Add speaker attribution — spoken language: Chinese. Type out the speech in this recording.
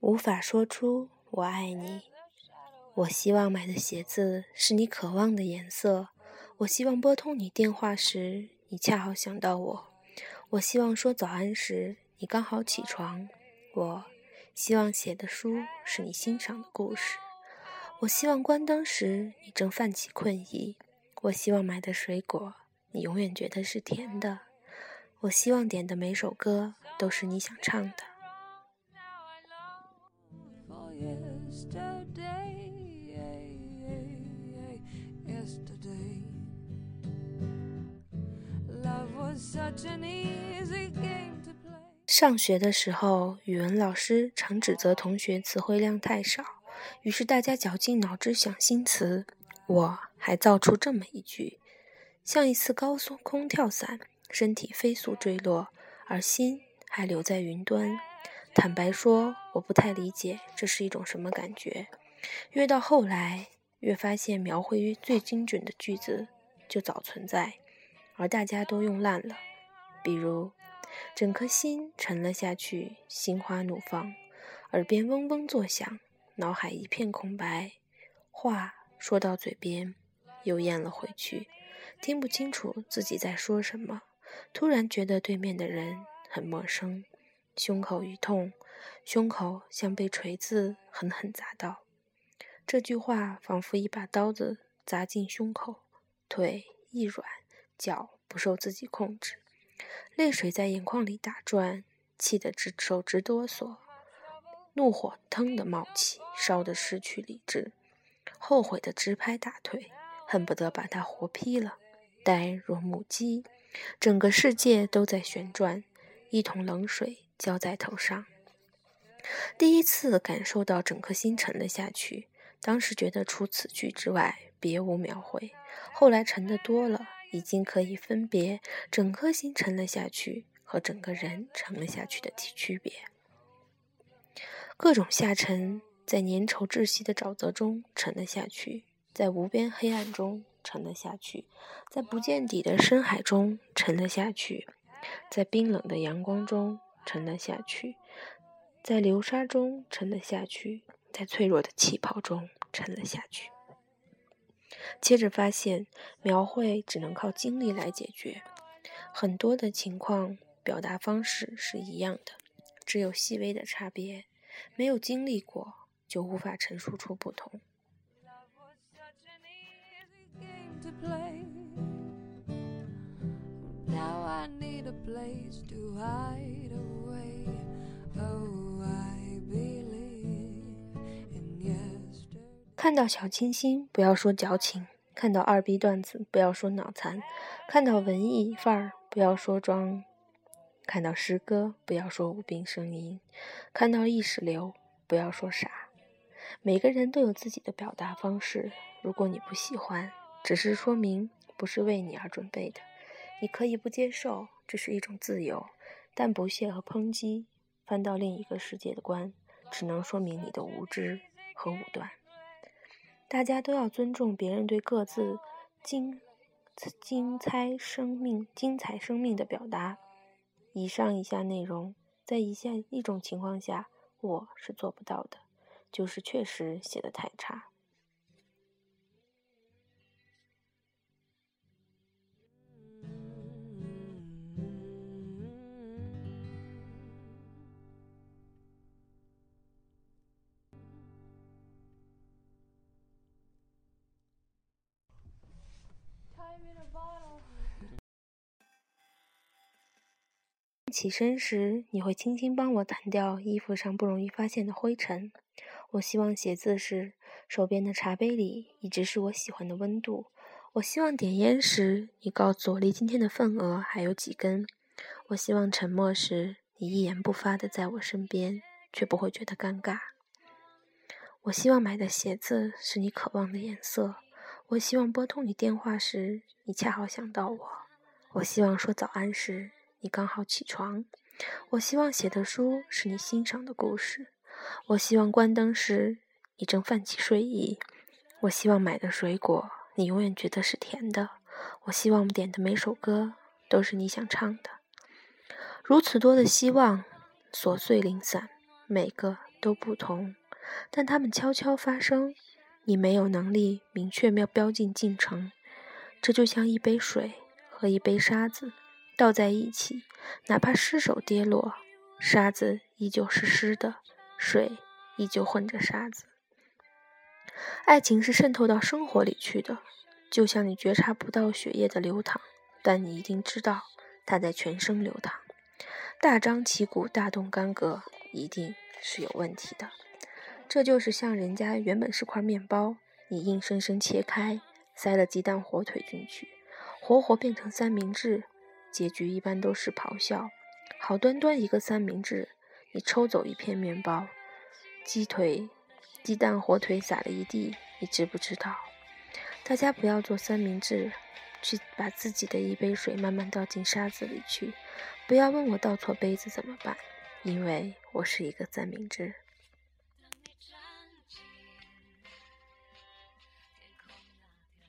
Speaker 1: 无法说出我爱你。我希望买的鞋子是你渴望的颜色。我希望拨通你电话时，你恰好想到我。我希望说早安时，你刚好起床。我希望写的书是你欣赏的故事。我希望关灯时，你正泛起困意。我希望买的水果，你永远觉得是甜的。我希望点的每首歌都是你想唱的。
Speaker 2: Yesterday, yesterday. Love was such an easy game to play.
Speaker 1: 上学的时候，语文老师常指责同学词汇量太少，于是大家绞尽脑汁想新词。我还造出这么一句：像一次高速空跳伞，身体飞速坠落，而心还留在云端。坦白说，我不太理解这是一种什么感觉。越到后来，越发现描绘最精准的句子就早存在，而大家都用烂了。比如，整颗心沉了下去，心花怒放，耳边嗡嗡作响，脑海一片空白，话说到嘴边又咽了回去，听不清楚自己在说什么。突然觉得对面的人很陌生，胸口一痛，胸口像被锤子狠狠砸到。这句话仿佛一把刀子砸进胸口，腿一软，脚不受自己控制。泪水在眼眶里打转，气得直手直哆嗦，怒火腾地冒起，烧得失去理智，后悔的直拍大腿，恨不得把他活劈了。呆若木鸡，整个世界都在旋转，一桶冷水浇在头上。第一次感受到整颗心沉了下去，当时觉得除此句之外别无描绘，后来沉得多了。已经可以分别整颗心沉了下去和整个人沉了下去的区别。各种下沉，在粘稠窒息的沼泽中沉了下去，在无边黑暗中沉了下去，在不见底的深海中沉了下去，在冰冷的阳光中沉了下去，在流沙中沉了下去，在脆弱的气泡中沉了下去。接着发现，描绘只能靠经历来解决。很多的情况，表达方式是一样的，只有细微的差别。没有经历过，就无法陈述出不同。
Speaker 2: Now I need a place to hide away. Oh, I believe in yes to
Speaker 1: 看到小清新，不要说矫情；看到二逼段子，不要说脑残；看到文艺范儿，不要说装；看到诗歌，不要说无病呻吟；看到意识流，不要说傻。每个人都有自己的表达方式，如果你不喜欢，只是说明不是为你而准备的。你可以不接受，这是一种自由，但不屑和抨击，翻到另一个世界的观，只能说明你的无知和武断。大家都要尊重别人对各自精精彩生命、精彩生命的表达。以上以下内容，在以下一种情况下，我是做不到的，就是确实写的太差。起身时，你会轻轻帮我掸掉衣服上不容易发现的灰尘。我希望写字时，手边的茶杯里一直是我喜欢的温度。我希望点烟时，你告诉我离今天的份额还有几根。我希望沉默时，你一言不发的在我身边，却不会觉得尴尬。我希望买的鞋子是你渴望的颜色。我希望拨通你电话时，你恰好想到我。我希望说早安时，你刚好起床。我希望写的书是你欣赏的故事。我希望关灯时，你正泛起睡意。我希望买的水果，你永远觉得是甜的。我希望点的每首歌都是你想唱的。如此多的希望，琐碎零散，每个都不同，但它们悄悄发生。你没有能力明确标标进进程，这就像一杯水和一杯沙子倒在一起，哪怕失手跌落，沙子依旧是湿的，水依旧混着沙子。爱情是渗透到生活里去的。就像你觉察不到血液的流淌，但你一定知道它在全身流淌。大张旗鼓、大动干戈，一定是有问题的。这就是像人家原本是块面包，你硬生生切开，塞了鸡蛋、火腿进去，活活变成三明治，结局一般都是咆哮。好端端一个三明治，你抽走一片面包，鸡腿、鸡蛋、火腿撒了一地，你知不知道？大家不要做三明治，去把自己的一杯水慢慢倒进沙子里去。不要问我倒错杯子怎么办，因为我是一个三明治。